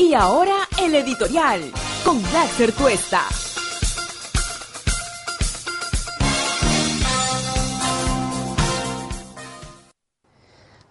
Y ahora el editorial con Black Tuesta.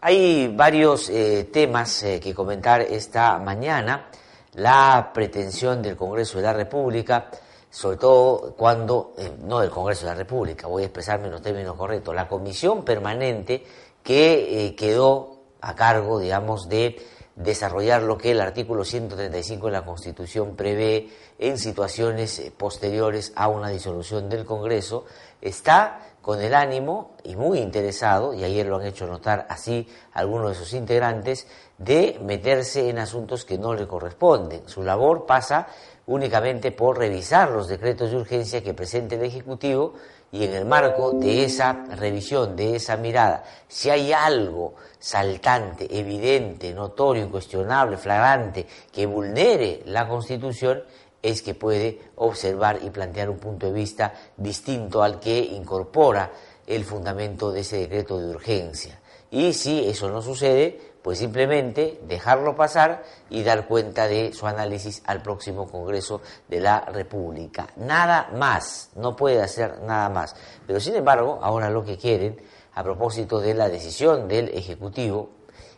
Hay varios eh, temas eh, que comentar esta mañana. La pretensión del Congreso de la República, sobre todo cuando, eh, no del Congreso de la República, voy a expresarme en los términos correctos, la comisión permanente que quedó a cargo, digamos, de desarrollar lo que el artículo 135 de la Constitución prevé en situaciones posteriores a una disolución del Congreso, está con el ánimo y muy interesado, y ayer lo han hecho notar así algunos de sus integrantes, de meterse en asuntos que no le corresponden. Su labor pasa únicamente por revisar los decretos de urgencia que presente el Ejecutivo y en el marco de esa revisión, de esa mirada, si hay algo saltante, evidente, notorio, incuestionable, flagrante, que vulnere la Constitución, es que puede observar y plantear un punto de vista distinto al que incorpora el fundamento de ese decreto de urgencia. Y si eso no sucede, pues simplemente dejarlo pasar y dar cuenta de su análisis al próximo Congreso de la República. Nada más, no puede hacer nada más. Pero sin embargo, ahora lo que quieren, a propósito de la decisión del Ejecutivo,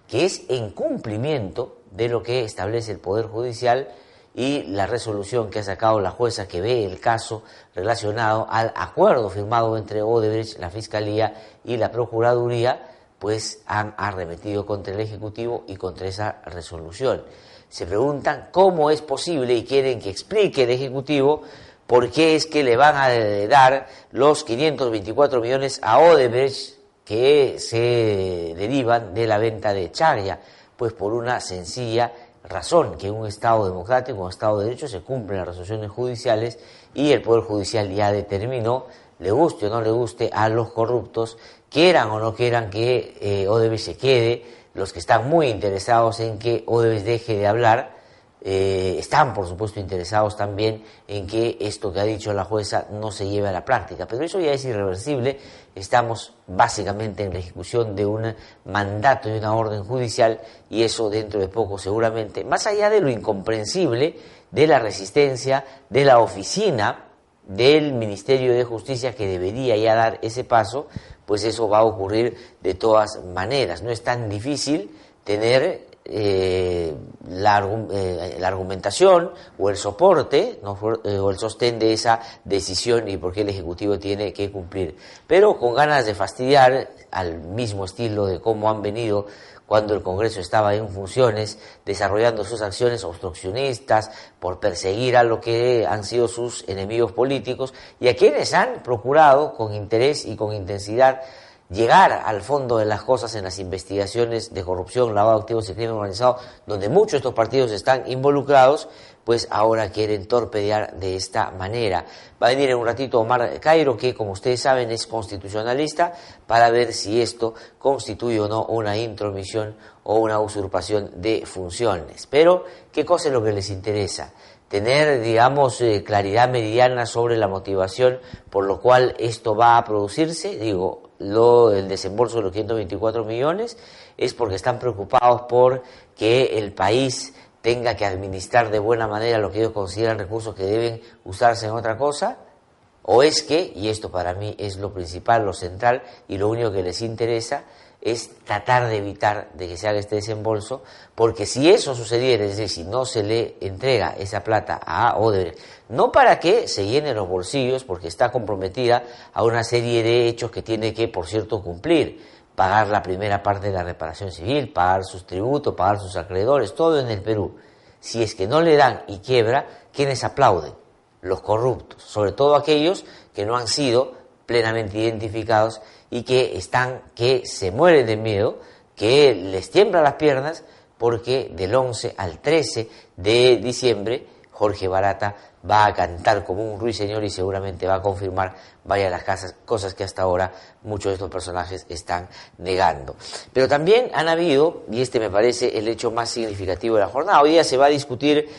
que es en cumplimiento de lo que establece el Poder Judicial, y la resolución que ha sacado la jueza que ve el caso relacionado al acuerdo firmado entre Odebrecht, la Fiscalía y la Procuraduría, pues han arremetido contra el Ejecutivo y contra esa resolución. Se preguntan cómo es posible y quieren que explique el Ejecutivo por qué es que le van a dar los 524 millones a Odebrecht que se derivan de la venta de Charia, pues por una sencilla razón que en un Estado democrático, un Estado de Derecho, se cumplen las resoluciones judiciales y el Poder Judicial ya determinó, le guste o no le guste, a los corruptos, quieran o no quieran que eh, se quede, los que están muy interesados en que Odebrecht deje de hablar, eh, están, por supuesto, interesados también en que esto que ha dicho la jueza no se lleve a la práctica. Pero eso ya es irreversible. Estamos básicamente en la ejecución de un mandato y una orden judicial y eso dentro de poco seguramente, más allá de lo incomprensible de la resistencia de la oficina del Ministerio de Justicia que debería ya dar ese paso, pues eso va a ocurrir de todas maneras. No es tan difícil tener eh, la, eh, la, argumentación o el soporte eh, o el sostén de esa decisión y por qué el Ejecutivo tiene que cumplir. Pero con ganas de fastidiar al mismo estilo de cómo han venido cuando el Congreso estaba en funciones, desarrollando sus acciones obstruccionistas por perseguir a lo que han sido sus enemigos políticos y a quienes han procurado con interés y con intensidad llegar al fondo de las cosas en las investigaciones de corrupción, lavado de activos y crimen organizado, donde muchos de estos partidos están involucrados, pues ahora quieren torpedear de esta manera. Va a venir en un ratito Omar Cairo, que como ustedes saben es constitucionalista, para ver si esto constituye o no una intromisión o una usurpación de funciones. Pero, ¿qué cosa es lo que les interesa? tener, digamos, eh, claridad meridiana sobre la motivación por lo cual esto va a producirse. Digo, lo, el desembolso de los 524 millones es porque están preocupados por que el país tenga que administrar de buena manera lo que ellos consideran recursos que deben usarse en otra cosa, o es que, y esto para mí es lo principal, lo central y lo único que les interesa, es tratar de evitar de que se haga este desembolso, porque si eso sucediera, es decir, si no se le entrega esa plata a Odebrecht, no para que se llenen los bolsillos, porque está comprometida a una serie de hechos que tiene que, por cierto, cumplir, pagar la primera parte de la reparación civil, pagar sus tributos, pagar sus acreedores, todo en el Perú. Si es que no le dan y quiebra, ¿quiénes aplauden? Los corruptos, sobre todo aquellos que no han sido plenamente identificados y que están, que se mueren de miedo, que les tiembla las piernas, porque del 11 al 13 de diciembre Jorge Barata va a cantar como un ruiseñor y seguramente va a confirmar varias de las casas, cosas que hasta ahora muchos de estos personajes están negando. Pero también han habido, y este me parece el hecho más significativo de la jornada, hoy día se va a discutir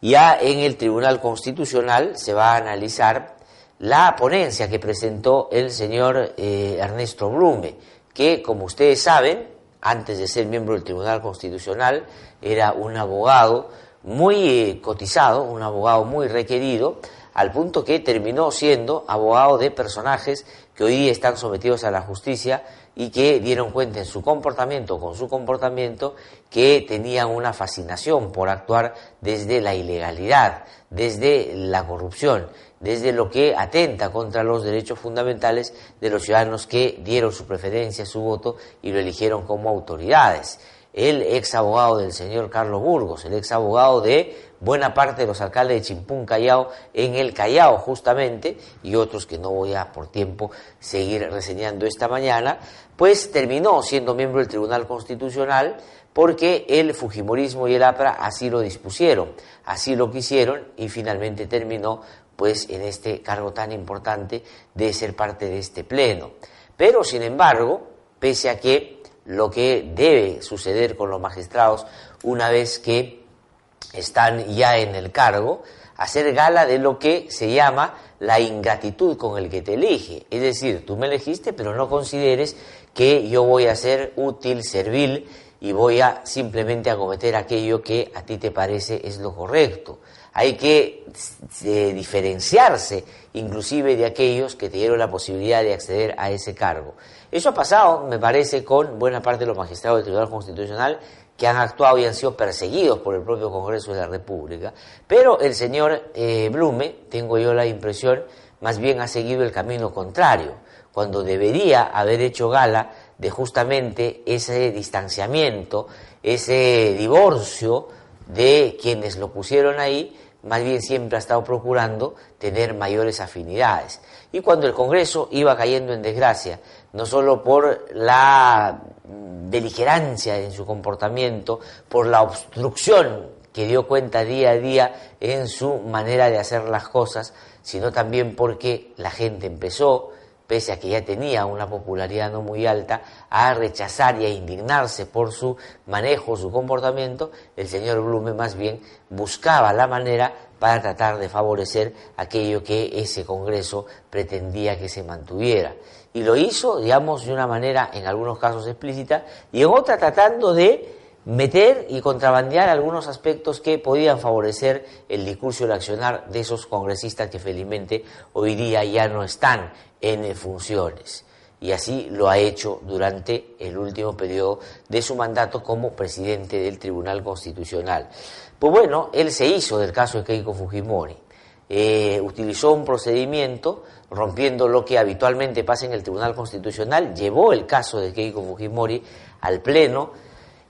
ya en el Tribunal Constitucional, se va a analizar la ponencia que presentó el señor eh, Ernesto Blume, que como ustedes saben, antes de ser miembro del Tribunal Constitucional, era un abogado muy eh, cotizado, un abogado muy requerido, al punto que terminó siendo abogado de personajes que hoy están sometidos a la justicia y que dieron cuenta en su comportamiento, con su comportamiento, que tenían una fascinación por actuar desde la ilegalidad, desde la corrupción, desde lo que atenta contra los derechos fundamentales de los ciudadanos que dieron su preferencia, su voto y lo eligieron como autoridades el ex abogado del señor Carlos Burgos, el ex abogado de buena parte de los alcaldes de Chimpún Callao en el Callao justamente, y otros que no voy a por tiempo seguir reseñando esta mañana, pues terminó siendo miembro del Tribunal Constitucional porque el Fujimorismo y el APRA así lo dispusieron, así lo quisieron y finalmente terminó pues en este cargo tan importante de ser parte de este pleno. Pero sin embargo, pese a que lo que debe suceder con los magistrados una vez que están ya en el cargo, hacer gala de lo que se llama la ingratitud con el que te elige. Es decir, tú me elegiste, pero no consideres que yo voy a ser útil, servil y voy a simplemente acometer aquello que a ti te parece es lo correcto. Hay que eh, diferenciarse inclusive de aquellos que te dieron la posibilidad de acceder a ese cargo. Eso ha pasado, me parece, con buena parte de los magistrados del Tribunal Constitucional que han actuado y han sido perseguidos por el propio Congreso de la República. Pero el señor eh, Blume, tengo yo la impresión, más bien ha seguido el camino contrario, cuando debería haber hecho gala de justamente ese distanciamiento, ese divorcio de quienes lo pusieron ahí más bien siempre ha estado procurando tener mayores afinidades. Y cuando el Congreso iba cayendo en desgracia, no solo por la beligerancia en su comportamiento, por la obstrucción que dio cuenta día a día en su manera de hacer las cosas, sino también porque la gente empezó pese a que ya tenía una popularidad no muy alta, a rechazar y a indignarse por su manejo, su comportamiento, el señor Blume más bien buscaba la manera para tratar de favorecer aquello que ese Congreso pretendía que se mantuviera. Y lo hizo, digamos, de una manera en algunos casos explícita y en otra tratando de meter y contrabandear algunos aspectos que podían favorecer el discurso y accionar de esos congresistas que felizmente hoy día ya no están en funciones. Y así lo ha hecho durante el último periodo de su mandato como presidente del Tribunal Constitucional. Pues bueno, él se hizo del caso de Keiko Fujimori. Eh, utilizó un procedimiento rompiendo lo que habitualmente pasa en el Tribunal Constitucional, llevó el caso de Keiko Fujimori al Pleno,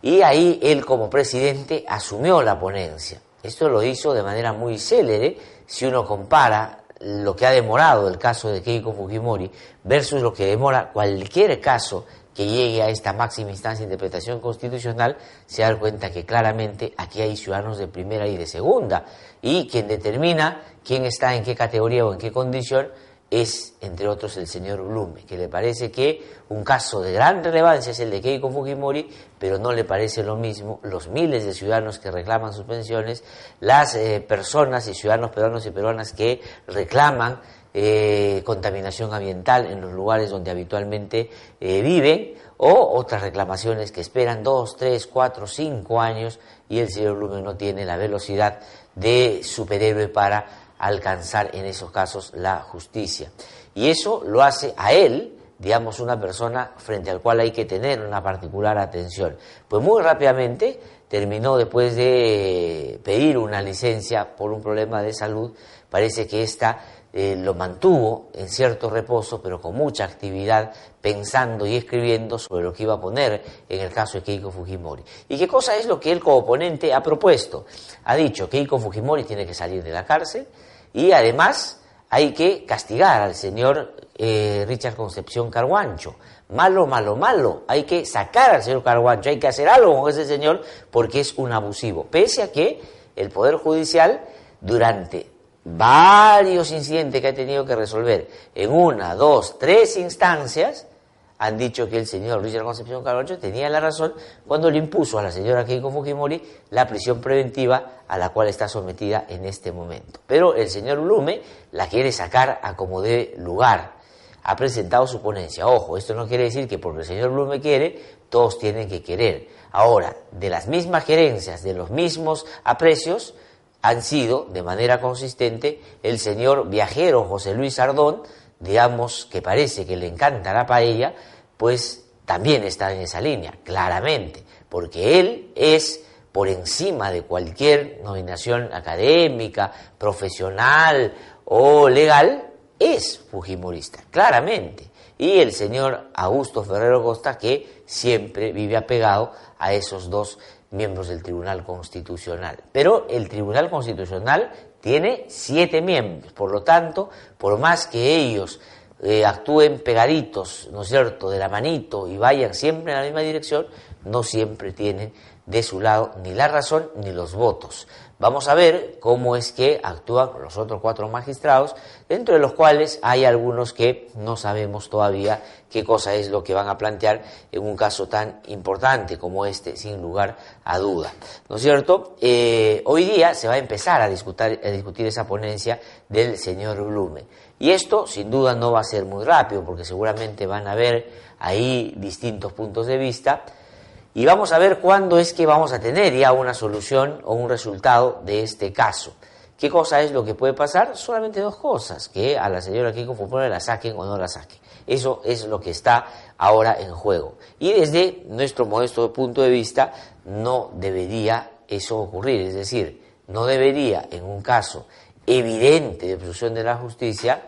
y ahí él como presidente asumió la ponencia. Esto lo hizo de manera muy célere si uno compara lo que ha demorado el caso de Keiko Fujimori versus lo que demora cualquier caso que llegue a esta máxima instancia de interpretación constitucional, se da cuenta que claramente aquí hay ciudadanos de primera y de segunda, y quien determina quién está en qué categoría o en qué condición es, entre otros, el señor Blume, que le parece que un caso de gran relevancia es el de Keiko Fujimori, pero no le parece lo mismo los miles de ciudadanos que reclaman sus pensiones, las eh, personas y ciudadanos peruanos y peruanas que reclaman eh, contaminación ambiental en los lugares donde habitualmente eh, viven, o otras reclamaciones que esperan dos, tres, cuatro, cinco años y el señor Blume no tiene la velocidad de superhéroe para alcanzar en esos casos la justicia. Y eso lo hace a él, digamos, una persona frente al cual hay que tener una particular atención. Pues muy rápidamente terminó después de pedir una licencia por un problema de salud, parece que esta eh, lo mantuvo en cierto reposo, pero con mucha actividad, pensando y escribiendo sobre lo que iba a poner en el caso de Keiko Fujimori. ¿Y qué cosa es lo que él como oponente ha propuesto? Ha dicho que Keiko Fujimori tiene que salir de la cárcel, y además hay que castigar al señor eh, Richard Concepción Carguancho. Malo, malo, malo. Hay que sacar al señor Carguancho, hay que hacer algo con ese señor porque es un abusivo. Pese a que el Poder Judicial, durante varios incidentes que ha tenido que resolver en una, dos, tres instancias, han dicho que el señor Richard Concepción Carvalho tenía la razón cuando le impuso a la señora Keiko Fujimori la prisión preventiva a la cual está sometida en este momento. Pero el señor Blume la quiere sacar a como de lugar. ha presentado su ponencia. Ojo, esto no quiere decir que porque el señor Blume quiere, todos tienen que querer. Ahora, de las mismas gerencias, de los mismos aprecios, han sido, de manera consistente, el señor viajero José Luis Ardón, digamos que parece que le encanta la paella, pues también está en esa línea, claramente, porque él es por encima de cualquier nominación académica, profesional o legal, es fujimorista, claramente. Y el señor Augusto Ferrero Costa, que siempre vive apegado a esos dos miembros del Tribunal Constitucional. Pero el Tribunal Constitucional tiene siete miembros, por lo tanto, por más que ellos eh, actúen pegaditos, ¿no es cierto?, de la manito y vayan siempre en la misma dirección, no siempre tienen de su lado ni la razón ni los votos. Vamos a ver cómo es que actúan los otros cuatro magistrados, dentro de los cuales hay algunos que no sabemos todavía qué cosa es lo que van a plantear en un caso tan importante como este, sin lugar a duda. ¿No es cierto? Eh, hoy día se va a empezar a discutir, a discutir esa ponencia del señor Blume. Y esto, sin duda, no va a ser muy rápido, porque seguramente van a haber ahí distintos puntos de vista y vamos a ver cuándo es que vamos a tener ya una solución o un resultado de este caso. ¿Qué cosa es lo que puede pasar? Solamente dos cosas, que a la señora Kiko Fujimori la saquen o no la saquen. Eso es lo que está ahora en juego. Y desde nuestro modesto punto de vista, no debería eso ocurrir. Es decir, no debería, en un caso evidente de obstrucción de la justicia,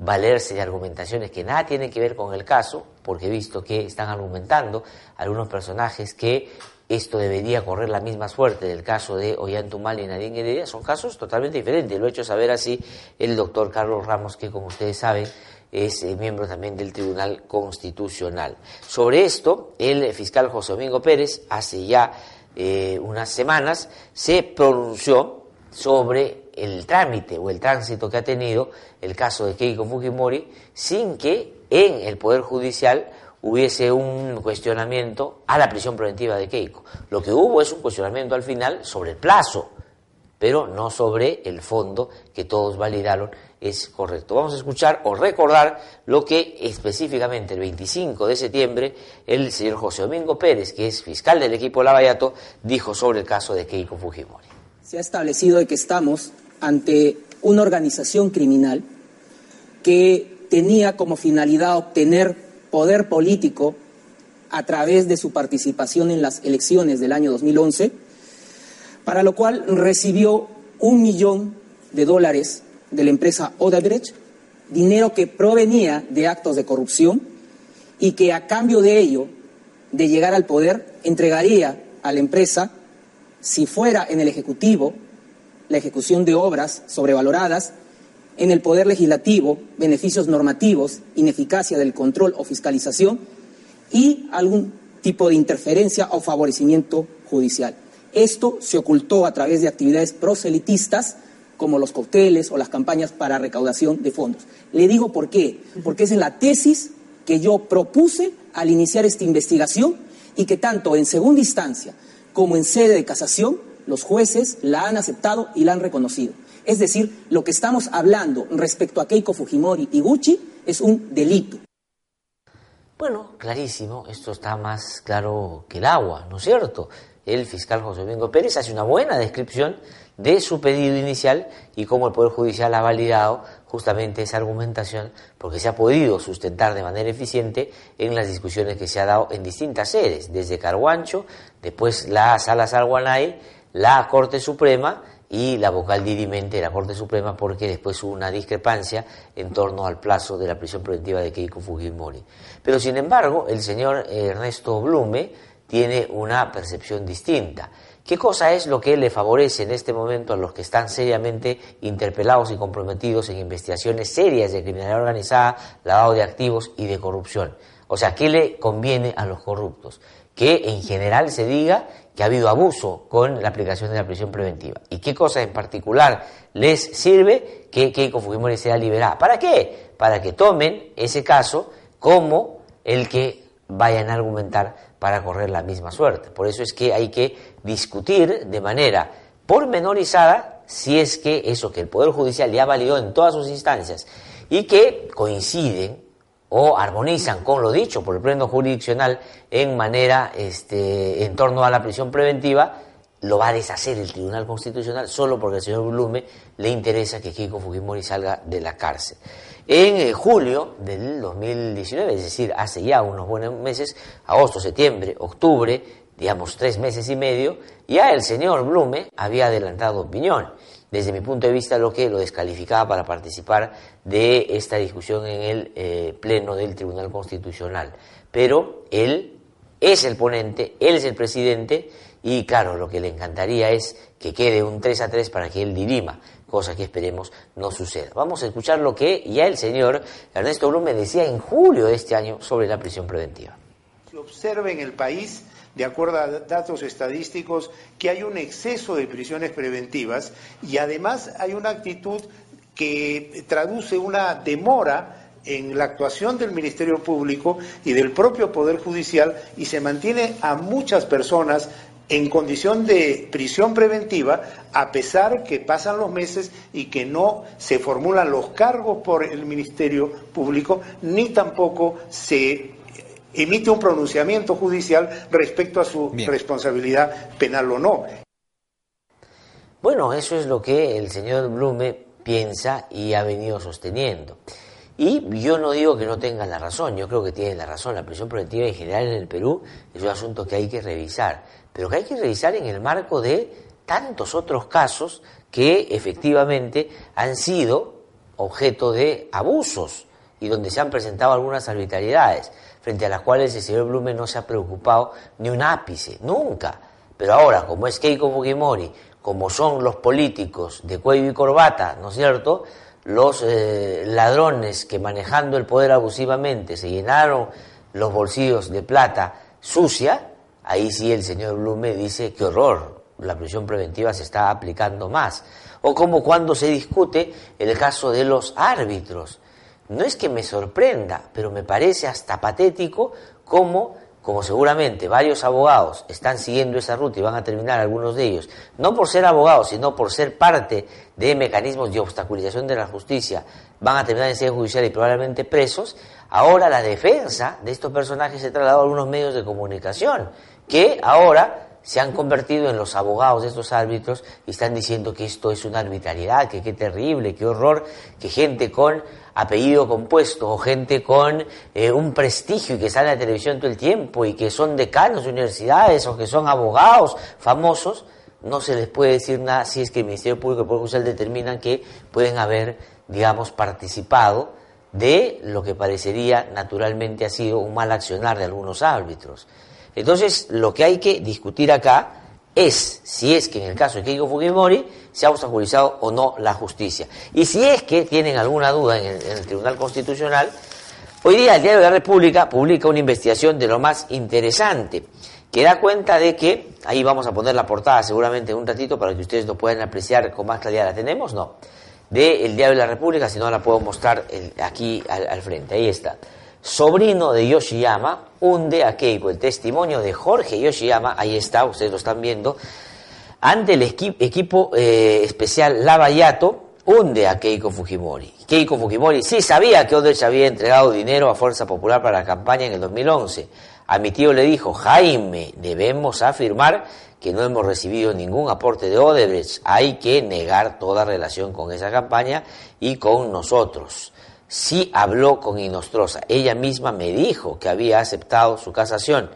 valerse de argumentaciones que nada tienen que ver con el caso, porque he visto que están argumentando algunos personajes que esto debería correr la misma suerte del caso de Ollantumal y Nadine Heredia, son casos totalmente diferentes. Lo he hecho saber así el doctor Carlos Ramos, que como ustedes saben es eh, miembro también del Tribunal Constitucional. Sobre esto, el fiscal José Domingo Pérez, hace ya eh, unas semanas, se pronunció sobre el trámite o el tránsito que ha tenido el caso de Keiko Fujimori sin que en el Poder Judicial hubiese un cuestionamiento a la prisión preventiva de Keiko. Lo que hubo es un cuestionamiento al final sobre el plazo, pero no sobre el fondo que todos validaron es correcto. Vamos a escuchar o recordar lo que específicamente el 25 de septiembre el señor José Domingo Pérez, que es fiscal del equipo Lavallato, dijo sobre el caso de Keiko Fujimori. Se ha establecido que estamos ante una organización criminal que tenía como finalidad obtener poder político a través de su participación en las elecciones del año 2011, para lo cual recibió un millón de dólares de la empresa Odebrecht, dinero que provenía de actos de corrupción y que a cambio de ello, de llegar al poder, entregaría a la empresa, si fuera en el Ejecutivo, la ejecución de obras sobrevaloradas, en el Poder Legislativo, beneficios normativos, ineficacia del control o fiscalización y algún tipo de interferencia o favorecimiento judicial. Esto se ocultó a través de actividades proselitistas como los cócteles o las campañas para recaudación de fondos. Le digo por qué, porque es la tesis que yo propuse al iniciar esta investigación y que tanto en segunda instancia como en sede de casación los jueces la han aceptado y la han reconocido. Es decir, lo que estamos hablando respecto a Keiko Fujimori y Gucci es un delito. Bueno, clarísimo, esto está más claro que el agua, ¿no es cierto? El fiscal José Domingo Pérez hace una buena descripción de su pedido inicial y cómo el Poder Judicial ha validado justamente esa argumentación porque se ha podido sustentar de manera eficiente en las discusiones que se ha dado en distintas sedes, desde Carguancho, después la Sala Salguanay, la Corte Suprema y la vocal dirimente de la Corte Suprema porque después hubo una discrepancia en torno al plazo de la prisión preventiva de Keiko Fujimori. Pero sin embargo, el señor Ernesto Blume tiene una percepción distinta. ¿Qué cosa es lo que le favorece en este momento a los que están seriamente interpelados y comprometidos en investigaciones serias de criminalidad organizada, lavado de activos y de corrupción? O sea, ¿qué le conviene a los corruptos? Que en general se diga que ha habido abuso con la aplicación de la prisión preventiva. ¿Y qué cosa en particular les sirve que Keiko Fujimori sea liberada? ¿Para qué? Para que tomen ese caso como el que vayan a argumentar para correr la misma suerte. Por eso es que hay que discutir de manera pormenorizada si es que eso que el Poder Judicial ya validó en todas sus instancias y que coinciden o armonizan con lo dicho por el pleno jurisdiccional en manera, este, en torno a la prisión preventiva, lo va a deshacer el Tribunal Constitucional solo porque al señor Blume le interesa que Keiko Fujimori salga de la cárcel. En eh, julio del 2019, es decir, hace ya unos buenos meses, agosto, septiembre, octubre, digamos tres meses y medio, ya el señor Blume había adelantado opinión desde mi punto de vista, lo que lo descalificaba para participar de esta discusión en el eh, Pleno del Tribunal Constitucional. Pero él es el ponente, él es el presidente y claro, lo que le encantaría es que quede un 3 a 3 para que él dirima, cosa que esperemos no suceda. Vamos a escuchar lo que ya el señor Ernesto Blume decía en julio de este año sobre la prisión preventiva. Se observa en el país de acuerdo a datos estadísticos, que hay un exceso de prisiones preventivas y además hay una actitud que traduce una demora en la actuación del Ministerio Público y del propio Poder Judicial y se mantiene a muchas personas en condición de prisión preventiva, a pesar que pasan los meses y que no se formulan los cargos por el Ministerio Público, ni tampoco se emite un pronunciamiento judicial respecto a su responsabilidad penal o no. Bueno, eso es lo que el señor Blume piensa y ha venido sosteniendo. Y yo no digo que no tenga la razón, yo creo que tiene la razón. La prisión preventiva en general en el Perú es un asunto que hay que revisar, pero que hay que revisar en el marco de tantos otros casos que efectivamente han sido objeto de abusos y donde se han presentado algunas arbitrariedades frente a las cuales el señor Blume no se ha preocupado ni un ápice, nunca. Pero ahora, como es Keiko Fujimori, como son los políticos de cuello y corbata, ¿no es cierto?, los eh, ladrones que manejando el poder abusivamente se llenaron los bolsillos de plata sucia, ahí sí el señor Blume dice, qué horror, la prisión preventiva se está aplicando más. O como cuando se discute el caso de los árbitros no es que me sorprenda, pero me parece hasta patético cómo, como seguramente varios abogados están siguiendo esa ruta y van a terminar algunos de ellos, no por ser abogados, sino por ser parte de mecanismos de obstaculización de la justicia, van a terminar en sede judicial y probablemente presos, ahora la defensa de estos personajes se ha trasladado a algunos medios de comunicación, que ahora se han convertido en los abogados de estos árbitros y están diciendo que esto es una arbitrariedad, que qué terrible, qué horror, que gente con apellido compuesto o gente con eh, un prestigio y que sale a la televisión todo el tiempo y que son decanos de universidades o que son abogados famosos, no se les puede decir nada si es que el Ministerio Público y el Poder Judicial determinan que pueden haber, digamos, participado de lo que parecería naturalmente ha sido un mal accionar de algunos árbitros. Entonces, lo que hay que discutir acá es si es que en el caso de Keiko Fujimori se ha obstaculizado o no la justicia. Y si es que tienen alguna duda en el, Tribunal Constitucional, hoy día el Diario de la República publica una investigación de lo más interesante, que da cuenta de que, ahí vamos a poner la portada seguramente en un ratito para que ustedes lo puedan apreciar con más claridad, ¿la tenemos? No. De el Diario de la República, si no la puedo mostrar aquí al frente, ahí está sobrino de Yoshiyama, hunde a Keiko. El testimonio de Jorge Yoshiyama, ahí está, ustedes lo están viendo, ante el equipo eh, especial Lavallato, hunde a Keiko Fujimori. Keiko Fujimori sí sabía que Odebrecht había entregado dinero a Fuerza Popular para la campaña en el 2011. A mi tío le dijo, Jaime, debemos afirmar que no hemos recibido ningún aporte de Odebrecht. Hay que negar toda relación con esa campaña y con nosotros sí habló con Inostrosa. Ella misma me dijo que había aceptado su casación,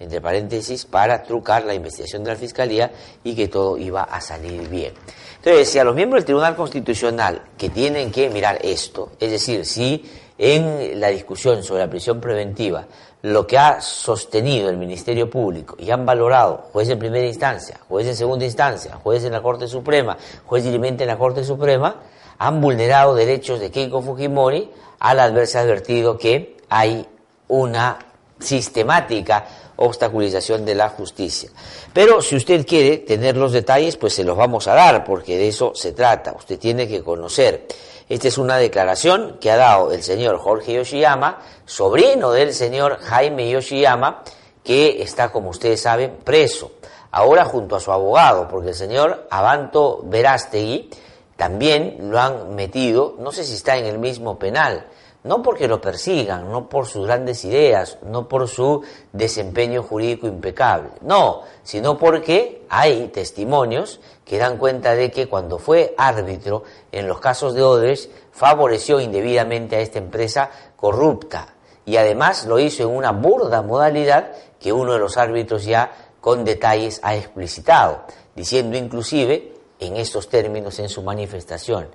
entre paréntesis, para trucar la investigación de la Fiscalía y que todo iba a salir bien. Entonces, si a los miembros del Tribunal Constitucional que tienen que mirar esto, es decir, si en la discusión sobre la prisión preventiva lo que ha sostenido el Ministerio Público y han valorado juez en primera instancia, juez en segunda instancia, juez en la Corte Suprema, juez dirimente en la Corte Suprema, han vulnerado derechos de Keiko Fujimori al haberse advertido que hay una sistemática obstaculización de la justicia. Pero si usted quiere tener los detalles, pues se los vamos a dar, porque de eso se trata. Usted tiene que conocer. Esta es una declaración que ha dado el señor Jorge Yoshiyama, sobrino del señor Jaime Yoshiyama, que está, como ustedes saben, preso. Ahora junto a su abogado, porque el señor Abanto Verástegui también lo han metido, no sé si está en el mismo penal, no porque lo persigan, no por sus grandes ideas, no por su desempeño jurídico impecable, no, sino porque hay testimonios que dan cuenta de que cuando fue árbitro en los casos de Odebrecht favoreció indebidamente a esta empresa corrupta y además lo hizo en una burda modalidad que uno de los árbitros ya con detalles ha explicitado, diciendo inclusive en estos términos en su manifestación,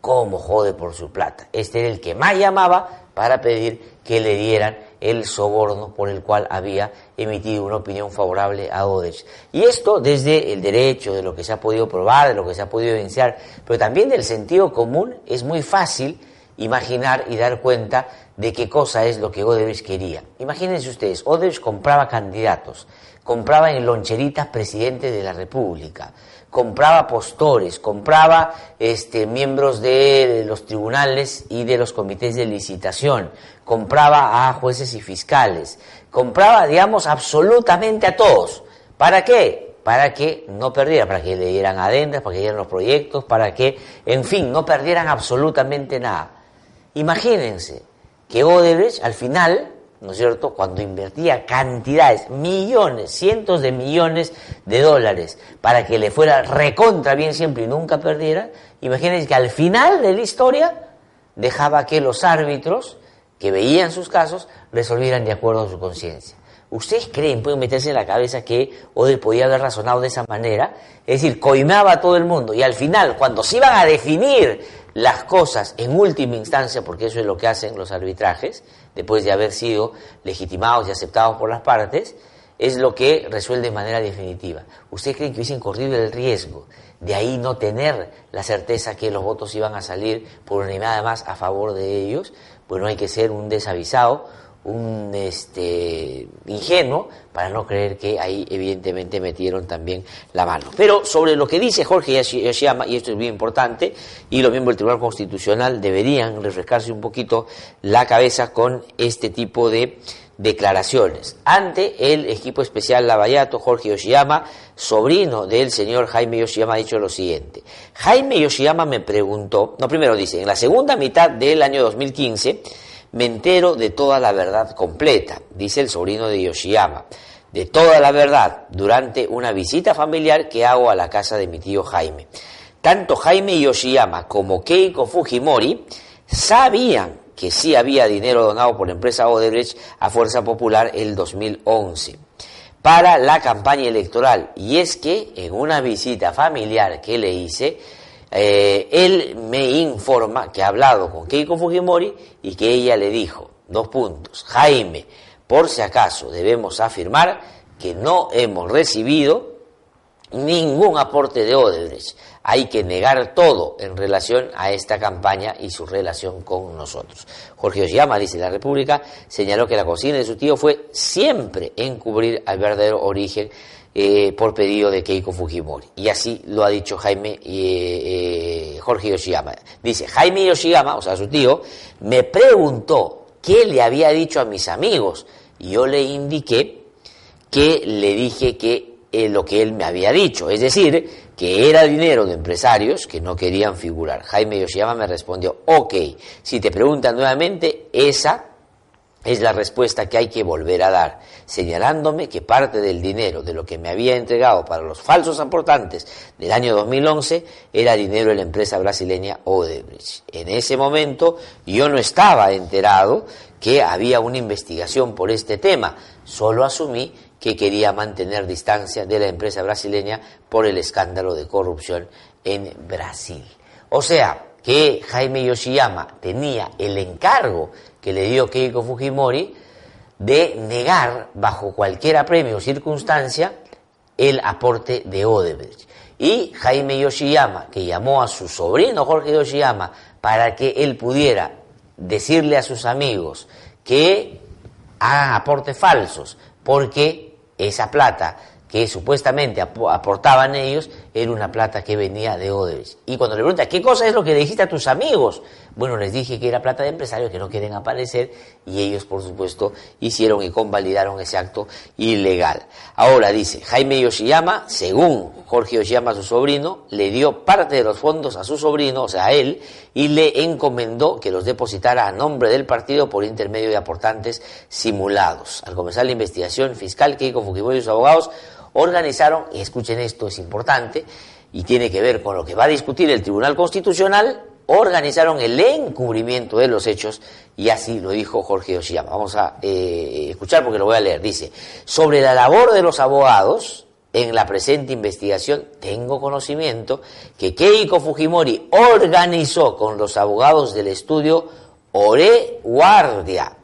cómo jode por su plata. Este era el que más llamaba para pedir que le dieran el soborno por el cual había emitido una opinión favorable a Odebrecht. Y esto desde el derecho, de lo que se ha podido probar, de lo que se ha podido evidenciar, pero también del sentido común, es muy fácil imaginar y dar cuenta de qué cosa es lo que Odebrecht quería. Imagínense ustedes, Odebrecht compraba candidatos, compraba en loncheritas presidente de la República, compraba postores, compraba este, miembros de los tribunales y de los comités de licitación, compraba a jueces y fiscales, compraba, digamos, absolutamente a todos. ¿Para qué? Para que no perdieran, para que le dieran adendas, para que dieran los proyectos, para que, en fin, no perdieran absolutamente nada. Imagínense que Odebrecht al final ¿no es cierto?, cuando invertía cantidades, millones, cientos de millones de dólares para que le fuera recontra bien siempre y nunca perdiera, imagínense que al final de la historia dejaba que los árbitros que veían sus casos resolvieran de acuerdo a su conciencia. ¿Ustedes creen, pueden meterse en la cabeza que Ode podía haber razonado de esa manera? Es decir, coimaba a todo el mundo y al final, cuando se iban a definir las cosas en última instancia, porque eso es lo que hacen los arbitrajes, después de haber sido legitimados y aceptados por las partes, es lo que resuelve de manera definitiva. ¿Ustedes creen que hubiesen corrido el riesgo de ahí no tener la certeza que los votos iban a salir por unanimidad más a favor de ellos? Pues no hay que ser un desavisado, un este, ingenuo para no creer que ahí evidentemente metieron también la mano. Pero sobre lo que dice Jorge Yoshiyama, y esto es muy importante, y los miembros del Tribunal Constitucional deberían refrescarse un poquito la cabeza con este tipo de declaraciones. Ante el equipo especial Lavallato, Jorge Yoshiyama, sobrino del señor Jaime Yoshiyama, ha dicho lo siguiente. Jaime Yoshiyama me preguntó, no, primero dice, en la segunda mitad del año 2015, me entero de toda la verdad completa, dice el sobrino de Yoshiyama, de toda la verdad durante una visita familiar que hago a la casa de mi tío Jaime. Tanto Jaime Yoshiyama como Keiko Fujimori sabían que sí había dinero donado por la empresa Odebrecht a Fuerza Popular el 2011 para la campaña electoral. Y es que en una visita familiar que le hice, eh, él me informa que ha hablado con Keiko Fujimori y que ella le dijo, dos puntos, Jaime, por si acaso debemos afirmar que no hemos recibido ningún aporte de Odebrecht. Hay que negar todo en relación a esta campaña y su relación con nosotros. Jorge Oshiyama, dice la República, señaló que la cocina de su tío fue siempre encubrir al verdadero origen eh, por pedido de Keiko Fujimori. Y así lo ha dicho Jaime eh, Jorge Yoshiyama. Dice, Jaime Yoshiyama, o sea, su tío, me preguntó qué le había dicho a mis amigos. Y yo le indiqué que le dije que eh, lo que él me había dicho, es decir, que era dinero de empresarios que no querían figurar. Jaime Yoshiyama me respondió, ok, si te preguntan nuevamente, esa es la respuesta que hay que volver a dar, señalándome que parte del dinero de lo que me había entregado para los falsos aportantes del año 2011 era dinero de la empresa brasileña Odebrecht. En ese momento yo no estaba enterado que había una investigación por este tema, solo asumí que quería mantener distancia de la empresa brasileña por el escándalo de corrupción en Brasil. O sea, que Jaime Yoshiyama tenía el encargo que le dio Keiko Fujimori de negar bajo cualquier apremio o circunstancia el aporte de Odebrecht. Y Jaime Yoshiyama, que llamó a su sobrino Jorge Yoshiyama para que él pudiera decirle a sus amigos que hagan aportes falsos, porque esa plata que supuestamente aportaban ellos era una plata que venía de Odebrecht. Y cuando le pregunta, ¿qué cosa es lo que le dijiste a tus amigos? Bueno, les dije que era plata de empresarios que no quieren aparecer y ellos, por supuesto, hicieron y convalidaron ese acto ilegal. Ahora dice, Jaime Yoshiyama, según Jorge Yoshiyama, su sobrino, le dio parte de los fondos a su sobrino, o sea, a él, y le encomendó que los depositara a nombre del partido por intermedio de aportantes simulados. Al comenzar la investigación fiscal, Keiko Fujimori y sus abogados organizaron, y escuchen esto, es importante, y tiene que ver con lo que va a discutir el Tribunal Constitucional, organizaron el encubrimiento de los hechos y así lo dijo Jorge Yoshiyama. Vamos a eh, escuchar porque lo voy a leer. Dice, sobre la labor de los abogados en la presente investigación, tengo conocimiento que Keiko Fujimori organizó con los abogados del estudio Ore Guardia,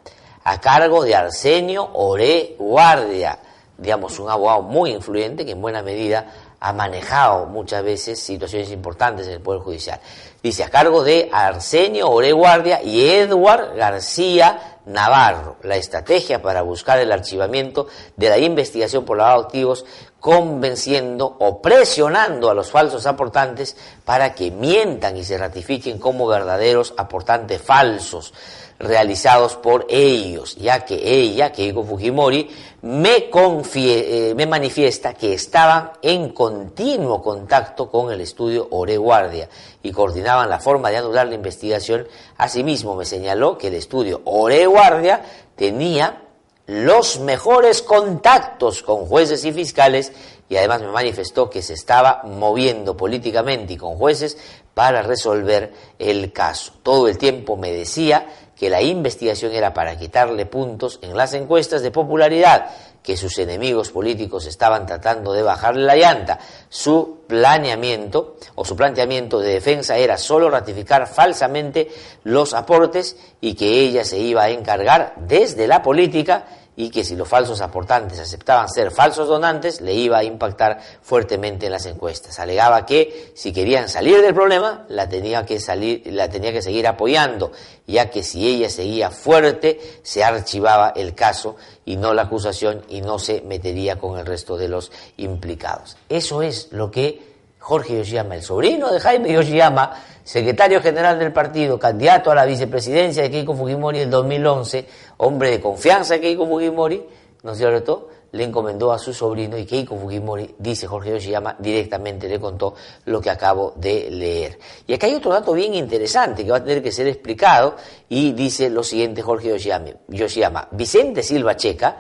a cargo de Arsenio Ore Guardia, digamos, un abogado muy influyente que en buena medida ha manejado muchas veces situaciones importantes en el Poder Judicial. Dice, a cargo de Arsenio Oreguardia y Edward García Navarro, la estrategia para buscar el archivamiento de la investigación por lavado de activos, convenciendo o presionando a los falsos aportantes para que mientan y se ratifiquen como verdaderos aportantes falsos realizados por ellos, ya que ella, Keiko Fujimori, me, confie, eh, me manifiesta que estaban en continuo contacto con el estudio Oreguardia y coordinaban la forma de anular la investigación. Asimismo, me señaló que el estudio Oreguardia tenía los mejores contactos con jueces y fiscales y además me manifestó que se estaba moviendo políticamente y con jueces para resolver el caso. Todo el tiempo me decía que la investigación era para quitarle puntos en las encuestas de popularidad, que sus enemigos políticos estaban tratando de bajarle la llanta. Su planeamiento o su planteamiento de defensa era solo ratificar falsamente los aportes y que ella se iba a encargar desde la política y que si los falsos aportantes aceptaban ser falsos donantes, le iba a impactar fuertemente en las encuestas. Alegaba que si querían salir del problema, la tenía que salir, la tenía que seguir apoyando, ya que si ella seguía fuerte, se archivaba el caso y no la acusación y no se metería con el resto de los implicados. Eso es lo que Jorge Yoshiyama, el sobrino de Jaime Yoshiyama, secretario general del partido, candidato a la vicepresidencia de Keiko Fujimori en 2011, hombre de confianza de Keiko Fujimori, ¿no es cierto?, le encomendó a su sobrino y Keiko Fujimori, dice Jorge Yoshiyama, directamente le contó lo que acabo de leer. Y acá hay otro dato bien interesante que va a tener que ser explicado y dice lo siguiente Jorge Yoshiyama, Yoshiyama Vicente Silva Checa,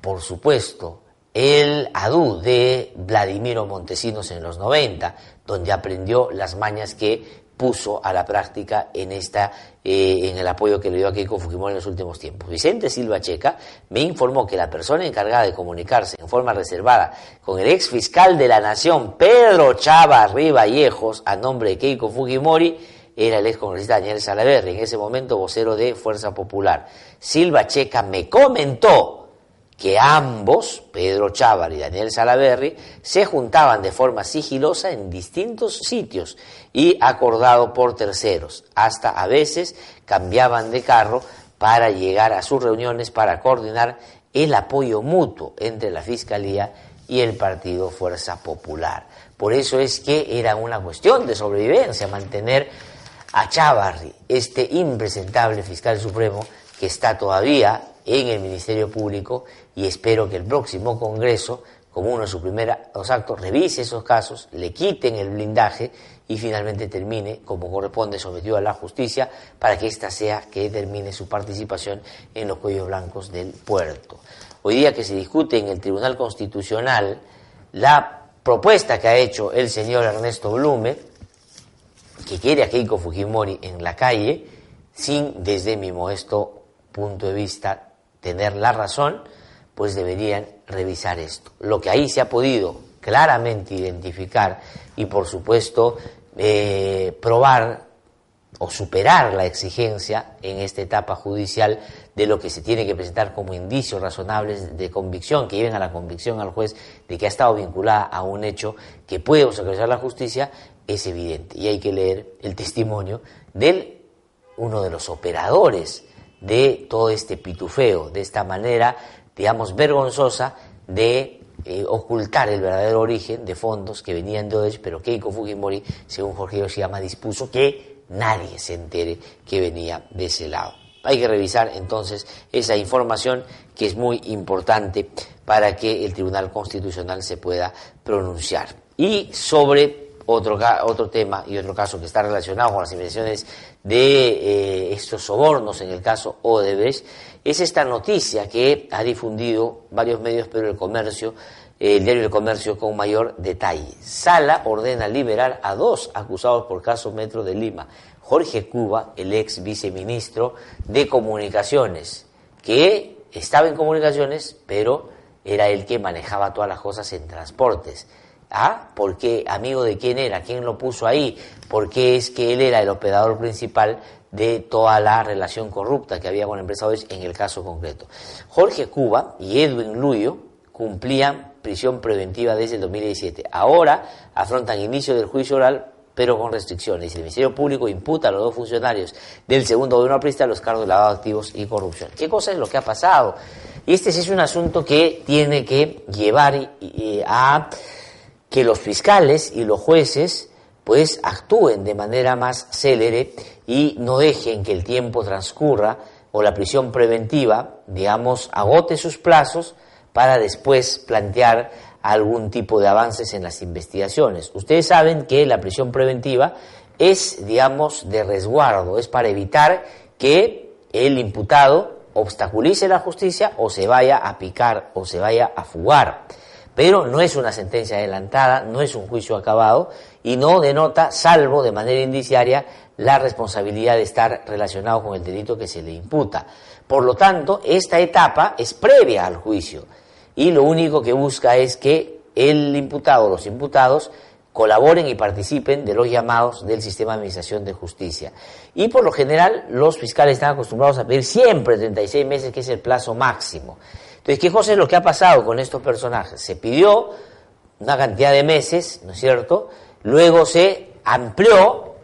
por supuesto, el adú de Vladimiro Montesinos en los 90, donde aprendió las mañas que puso a la práctica en esta eh, en el apoyo que le dio a Keiko Fujimori en los últimos tiempos. Vicente Silva Checa me informó que la persona encargada de comunicarse en forma reservada con el ex fiscal de la Nación, Pedro Chava Vallejos, a nombre de Keiko Fujimori, era el ex congresista Daniel Salaverri, en ese momento vocero de Fuerza Popular. Silva Checa me comentó que ambos, Pedro Chávar y Daniel Salaverri, se juntaban de forma sigilosa en distintos sitios y acordado por terceros. Hasta a veces cambiaban de carro para llegar a sus reuniones para coordinar el apoyo mutuo entre la Fiscalía y el Partido Fuerza Popular. Por eso es que era una cuestión de sobrevivencia mantener a Chávarri, este impresentable fiscal supremo que está todavía en el Ministerio Público y espero que el próximo Congreso, como uno de sus primeros actos, revise esos casos, le quiten el blindaje y finalmente termine, como corresponde, sometido a la justicia para que ésta sea que determine su participación en los cuellos blancos del puerto. Hoy día que se discute en el Tribunal Constitucional la propuesta que ha hecho el señor Ernesto Blume, que quiere a Keiko Fujimori en la calle, sin, desde mi modesto punto de vista, tener la razón, pues deberían revisar esto. Lo que ahí se ha podido claramente identificar y por supuesto eh, probar o superar la exigencia en esta etapa judicial de lo que se tiene que presentar como indicios razonables de convicción, que lleven a la convicción al juez de que ha estado vinculada a un hecho que puede obstaculizar la justicia, es evidente. Y hay que leer el testimonio de uno de los operadores de todo este pitufeo, de esta manera digamos, vergonzosa de eh, ocultar el verdadero origen de fondos que venían de Odebrecht, pero Keiko Fujimori, según Jorge Yoshiyama, dispuso que nadie se entere que venía de ese lado. Hay que revisar entonces esa información que es muy importante para que el Tribunal Constitucional se pueda pronunciar. Y sobre otro, otro tema y otro caso que está relacionado con las investigaciones de eh, estos sobornos en el caso Odebrecht, es esta noticia que ha difundido varios medios, pero el comercio, el diario del comercio con mayor detalle. Sala ordena liberar a dos acusados por caso Metro de Lima. Jorge Cuba, el ex viceministro de Comunicaciones, que estaba en comunicaciones, pero era el que manejaba todas las cosas en transportes. ¿Ah? ¿Por qué? ¿Amigo de quién era? ¿Quién lo puso ahí? Porque es que él era el operador principal de toda la relación corrupta que había con empresarios en el caso concreto. Jorge Cuba y Edwin Luyo cumplían prisión preventiva desde el 2017. Ahora afrontan inicio del juicio oral pero con restricciones. El Ministerio Público imputa a los dos funcionarios del segundo gobierno aprista los cargos de lavado de activos y corrupción. ¿Qué cosa es lo que ha pasado? Y este es un asunto que tiene que llevar a que los fiscales y los jueces pues actúen de manera más célere y no dejen que el tiempo transcurra o la prisión preventiva, digamos, agote sus plazos para después plantear algún tipo de avances en las investigaciones. Ustedes saben que la prisión preventiva es, digamos, de resguardo, es para evitar que el imputado obstaculice la justicia o se vaya a picar o se vaya a fugar. Pero no es una sentencia adelantada, no es un juicio acabado y no denota, salvo de manera indiciaria, la responsabilidad de estar relacionado con el delito que se le imputa. Por lo tanto, esta etapa es previa al juicio y lo único que busca es que el imputado o los imputados colaboren y participen de los llamados del sistema de administración de justicia. Y por lo general los fiscales están acostumbrados a pedir siempre 36 meses, que es el plazo máximo. Entonces, ¿qué cosa es lo que ha pasado con estos personajes? Se pidió una cantidad de meses, ¿no es cierto? Luego se amplió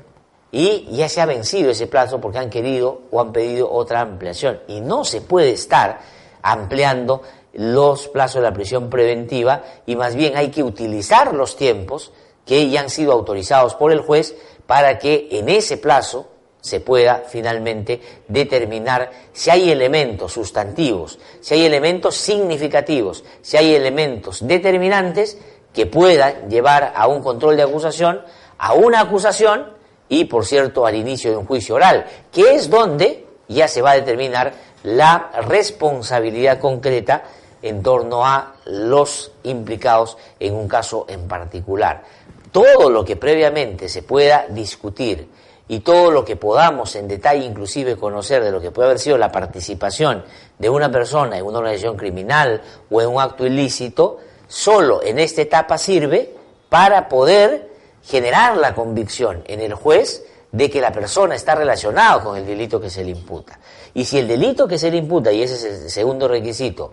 y ya se ha vencido ese plazo porque han querido o han pedido otra ampliación. Y no se puede estar ampliando los plazos de la prisión preventiva y más bien hay que utilizar los tiempos que ya han sido autorizados por el juez para que en ese plazo se pueda finalmente determinar si hay elementos sustantivos, si hay elementos significativos, si hay elementos determinantes que puedan llevar a un control de acusación, a una acusación y, por cierto, al inicio de un juicio oral, que es donde ya se va a determinar la responsabilidad concreta en torno a los implicados en un caso en particular. Todo lo que previamente se pueda discutir y todo lo que podamos en detalle inclusive conocer de lo que puede haber sido la participación de una persona en una organización criminal o en un acto ilícito, solo en esta etapa sirve para poder generar la convicción en el juez de que la persona está relacionada con el delito que se le imputa. Y si el delito que se le imputa, y ese es el segundo requisito,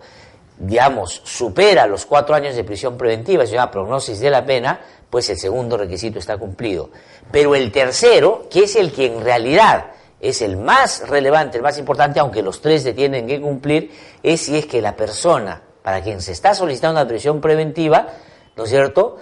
digamos, supera los cuatro años de prisión preventiva, se llama prognosis de la pena, pues el segundo requisito está cumplido. Pero el tercero, que es el que en realidad es el más relevante, el más importante, aunque los tres se tienen que cumplir, es si es que la persona para quien se está solicitando una prisión preventiva, ¿no es cierto?,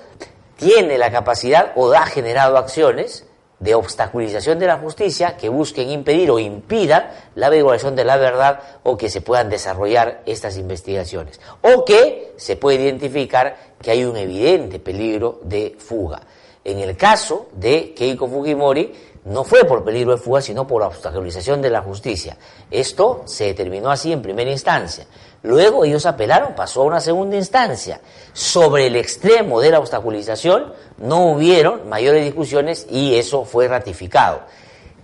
tiene la capacidad o ha generado acciones de obstaculización de la justicia que busquen impedir o impidan la averiguación de la verdad o que se puedan desarrollar estas investigaciones. O que se puede identificar que hay un evidente peligro de fuga. En el caso de Keiko Fujimori, no fue por peligro de fuga, sino por obstaculización de la justicia. Esto se determinó así en primera instancia. Luego ellos apelaron, pasó a una segunda instancia. Sobre el extremo de la obstaculización no hubieron mayores discusiones y eso fue ratificado.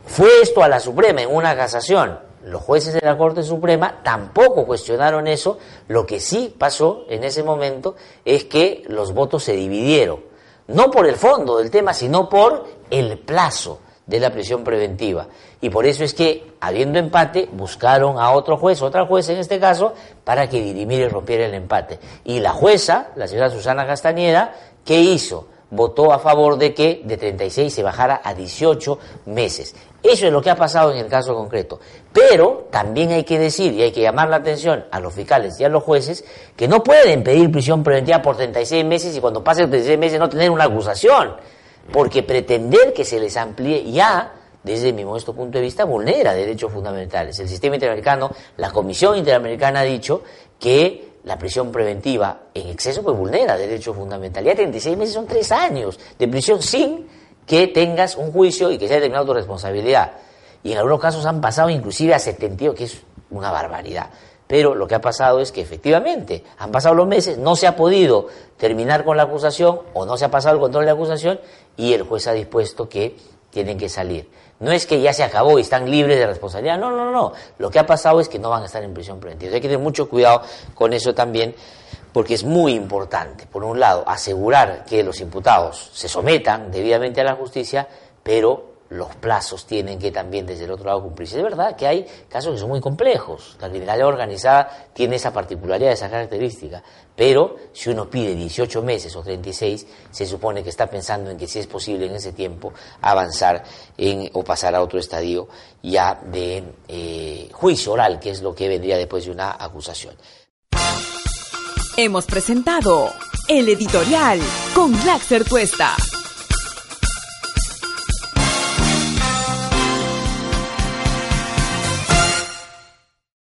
Fue esto a la Suprema en una casación. Los jueces de la Corte Suprema tampoco cuestionaron eso. Lo que sí pasó en ese momento es que los votos se dividieron. No por el fondo del tema, sino por el plazo de la prisión preventiva. Y por eso es que, habiendo empate, buscaron a otro juez, otra jueza en este caso, para que dirimiera y rompiera el empate. Y la jueza, la señora Susana Castañeda, ¿qué hizo? votó a favor de que de 36 se bajara a 18 meses. Eso es lo que ha pasado en el caso concreto. Pero también hay que decir y hay que llamar la atención a los fiscales y a los jueces que no pueden pedir prisión preventiva por 36 meses y cuando pasen 36 meses no tener una acusación. Porque pretender que se les amplíe ya, desde mi modesto punto de vista, vulnera derechos fundamentales. El sistema interamericano, la Comisión Interamericana ha dicho que la prisión preventiva en exceso pues vulnera derechos fundamentales. Ya 36 meses son 3 años de prisión sin que tengas un juicio y que sea determinado tu responsabilidad. Y en algunos casos han pasado inclusive a 72, que es una barbaridad. Pero lo que ha pasado es que efectivamente han pasado los meses, no se ha podido terminar con la acusación o no se ha pasado el control de la acusación y el juez ha dispuesto que tienen que salir. No es que ya se acabó y están libres de responsabilidad, no, no, no. Lo que ha pasado es que no van a estar en prisión preventiva. Hay que tener mucho cuidado con eso también porque es muy importante, por un lado, asegurar que los imputados se sometan debidamente a la justicia, pero los plazos tienen que también desde el otro lado cumplirse. Es verdad que hay casos que son muy complejos. La criminalidad organizada tiene esa particularidad, esa característica. Pero si uno pide 18 meses o 36, se supone que está pensando en que si es posible en ese tiempo avanzar o pasar a otro estadio ya de eh, juicio oral, que es lo que vendría después de una acusación. Hemos presentado el editorial con Laxer Tuesta.